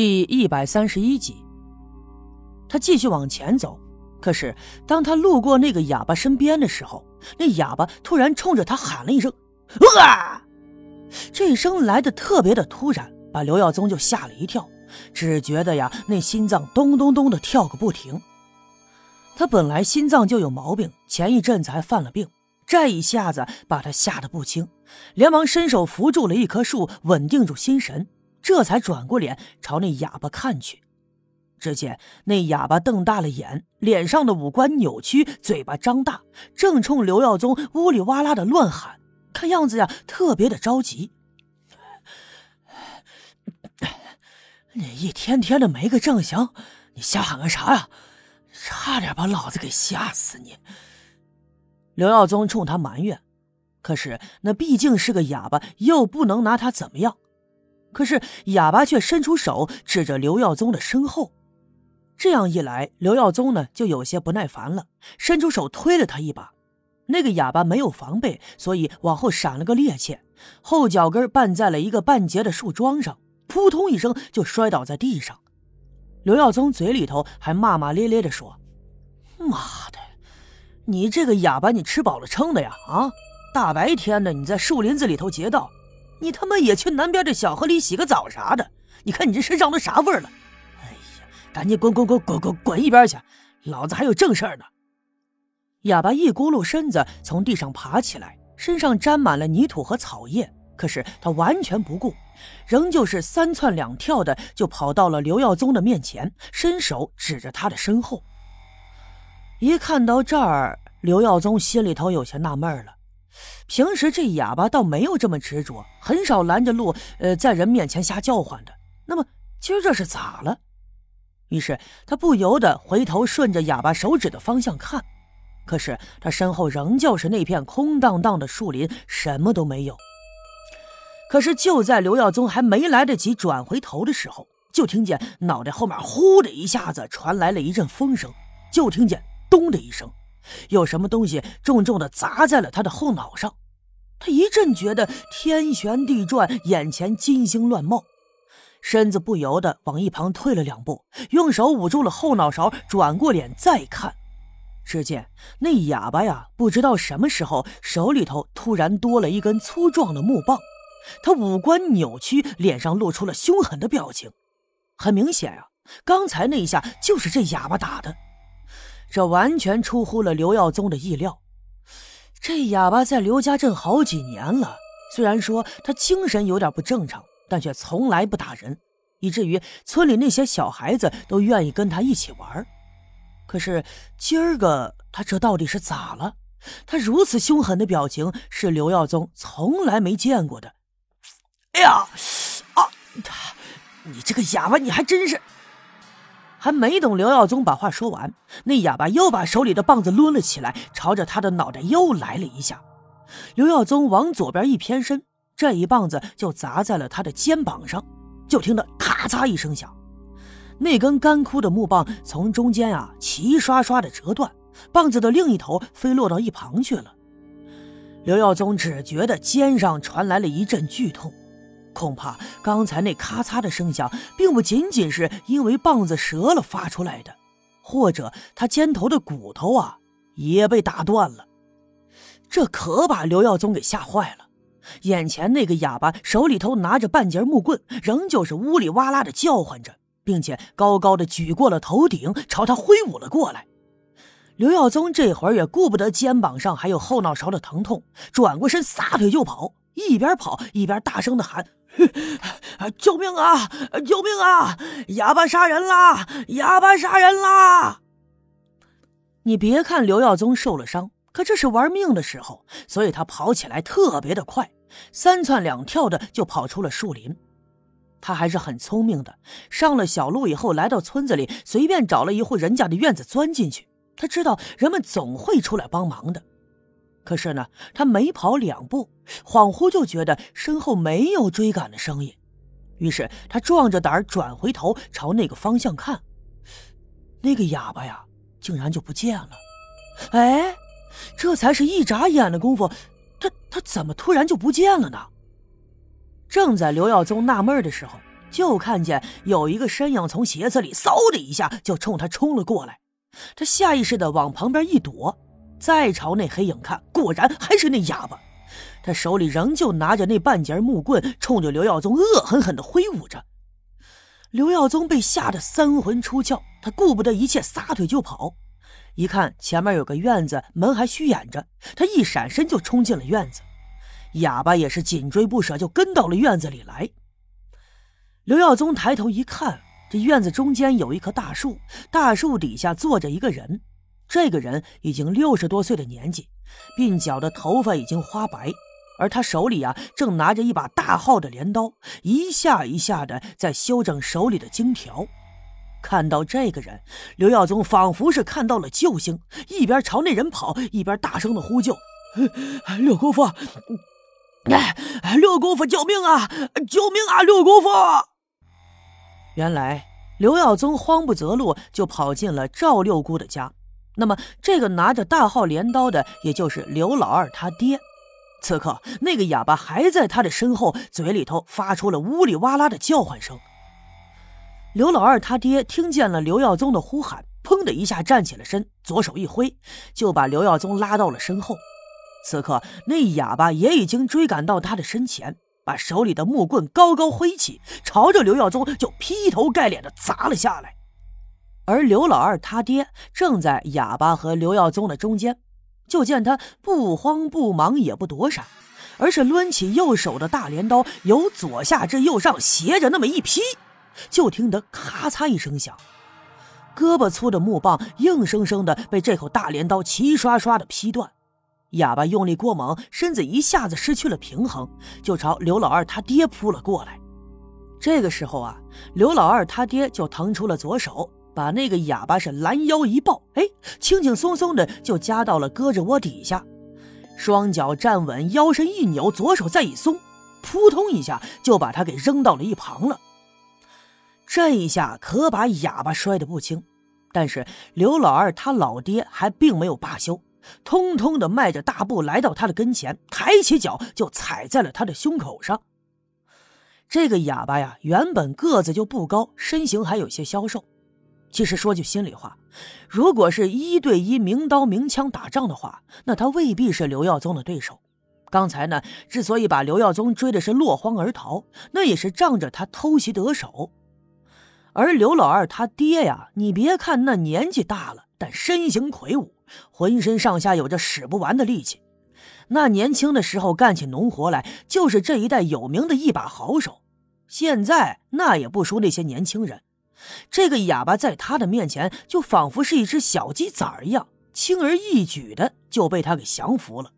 第一百三十一集，他继续往前走，可是当他路过那个哑巴身边的时候，那哑巴突然冲着他喊了一声：“啊！”这一声来的特别的突然，把刘耀宗就吓了一跳，只觉得呀，那心脏咚咚咚的跳个不停。他本来心脏就有毛病，前一阵子还犯了病，这一下子把他吓得不轻，连忙伸手扶住了一棵树，稳定住心神。这才转过脸朝那哑巴看去，只见那哑巴瞪大了眼，脸上的五官扭曲，嘴巴张大，正冲刘耀宗呜里哇啦的乱喊，看样子呀特别的着急。你一天天的没个正形，你瞎喊个啥呀？差点把老子给吓死你！刘耀宗冲他埋怨，可是那毕竟是个哑巴，又不能拿他怎么样。可是哑巴却伸出手指着刘耀宗的身后，这样一来，刘耀宗呢就有些不耐烦了，伸出手推了他一把。那个哑巴没有防备，所以往后闪了个趔趄，后脚跟绊在了一个半截的树桩上，扑通一声就摔倒在地上。刘耀宗嘴里头还骂骂咧咧地说：“妈的，你这个哑巴，你吃饱了撑的呀？啊，大白天的你在树林子里头劫道！”你他妈也去南边这小河里洗个澡啥的？你看你这身上都啥味儿了？哎呀，赶紧滚滚滚滚滚滚一边去！老子还有正事儿呢。哑巴一咕噜身子从地上爬起来，身上沾满了泥土和草叶，可是他完全不顾，仍旧是三窜两跳的就跑到了刘耀宗的面前，伸手指着他的身后。一看到这儿，刘耀宗心里头有些纳闷了。平时这哑巴倒没有这么执着，很少拦着路，呃，在人面前瞎叫唤的。那么今儿这是咋了？于是他不由得回头顺着哑巴手指的方向看，可是他身后仍旧是那片空荡荡的树林，什么都没有。可是就在刘耀宗还没来得及转回头的时候，就听见脑袋后面呼的一下子传来了一阵风声，就听见咚的一声。有什么东西重重的砸在了他的后脑上，他一阵觉得天旋地转，眼前金星乱冒，身子不由得往一旁退了两步，用手捂住了后脑勺，转过脸再看，只见那哑巴呀，不知道什么时候手里头突然多了一根粗壮的木棒，他五官扭曲，脸上露出了凶狠的表情，很明显啊，刚才那一下就是这哑巴打的。这完全出乎了刘耀宗的意料。这哑巴在刘家镇好几年了，虽然说他精神有点不正常，但却从来不打人，以至于村里那些小孩子都愿意跟他一起玩。可是今儿个他这到底是咋了？他如此凶狠的表情是刘耀宗从来没见过的。哎呀，啊！你这个哑巴，你还真是……还没等刘耀宗把话说完，那哑巴又把手里的棒子抡了起来，朝着他的脑袋又来了一下。刘耀宗往左边一偏身，这一棒子就砸在了他的肩膀上。就听得咔嚓一声响，那根干枯的木棒从中间啊齐刷刷的折断，棒子的另一头飞落到一旁去了。刘耀宗只觉得肩上传来了一阵剧痛。恐怕刚才那咔嚓的声响，并不仅仅是因为棒子折了发出来的，或者他肩头的骨头啊也被打断了。这可把刘耀宗给吓坏了。眼前那个哑巴手里头拿着半截木棍，仍旧是呜里哇啦的叫唤着，并且高高的举过了头顶，朝他挥舞了过来。刘耀宗这会儿也顾不得肩膀上还有后脑勺的疼痛，转过身撒腿就跑，一边跑一边大声的喊。救命啊！救命啊！哑巴杀人啦！哑巴杀人啦！你别看刘耀宗受了伤，可这是玩命的时候，所以他跑起来特别的快，三窜两跳的就跑出了树林。他还是很聪明的，上了小路以后，来到村子里，随便找了一户人家的院子钻进去。他知道人们总会出来帮忙的。可是呢，他没跑两步，恍惚就觉得身后没有追赶的声音，于是他壮着胆儿转回头朝那个方向看，那个哑巴呀，竟然就不见了。哎，这才是一眨眼的功夫，他他怎么突然就不见了呢？正在刘耀宗纳闷的时候，就看见有一个身影从鞋子里嗖的一下就冲他冲了过来，他下意识的往旁边一躲，再朝那黑影看，果然还是那哑巴，他手里仍旧拿着那半截木棍，冲着刘耀宗恶狠狠的挥舞着。刘耀宗被吓得三魂出窍，他顾不得一切，撒腿就跑。一看前面有个院子，门还虚掩着，他一闪身就冲进了院子。哑巴也是紧追不舍，就跟到了院子里来。刘耀宗抬头一看，这院子中间有一棵大树，大树底下坐着一个人。这个人已经六十多岁的年纪，鬓角的头发已经花白，而他手里啊正拿着一把大号的镰刀，一下一下的在修整手里的荆条。看到这个人，刘耀宗仿佛是看到了救星，一边朝那人跑，一边大声的呼救：“六姑父！”哎，六姑父，救命啊！救命啊！六姑父。原来刘耀宗慌不择路，就跑进了赵六姑的家。那么，这个拿着大号镰刀的，也就是刘老二他爹。此刻，那个哑巴还在他的身后，嘴里头发出了呜里哇啦的叫唤声。刘老二他爹听见了刘耀宗的呼喊，砰的一下站起了身，左手一挥，就把刘耀宗拉到了身后。此刻，那哑巴也已经追赶到他的身前，把手里的木棍高高挥起，朝着刘耀宗就劈头盖脸的砸了下来。而刘老二他爹正在哑巴和刘耀宗的中间，就见他不慌不忙也不躲闪，而是抡起右手的大镰刀，由左下至右上斜着那么一劈，就听得咔嚓一声响，胳膊粗的木棒硬生生的被这口大镰刀齐刷刷的劈断。哑巴用力过猛，身子一下子失去了平衡，就朝刘老二他爹扑了过来。这个时候啊，刘老二他爹就腾出了左手，把那个哑巴是拦腰一抱，哎，轻轻松松的就夹到了胳肢窝底下，双脚站稳，腰身一扭，左手再一松，扑通一下就把他给扔到了一旁了。这一下可把哑巴摔得不轻，但是刘老二他老爹还并没有罢休。通通的迈着大步来到他的跟前，抬起脚就踩在了他的胸口上。这个哑巴呀，原本个子就不高，身形还有些消瘦。其实说句心里话，如果是一对一明刀明枪打仗的话，那他未必是刘耀宗的对手。刚才呢，之所以把刘耀宗追的是落荒而逃，那也是仗着他偷袭得手。而刘老二他爹呀，你别看那年纪大了，但身形魁梧。浑身上下有着使不完的力气，那年轻的时候干起农活来就是这一带有名的一把好手。现在那也不输那些年轻人。这个哑巴在他的面前就仿佛是一只小鸡崽儿一样，轻而易举的就被他给降服了。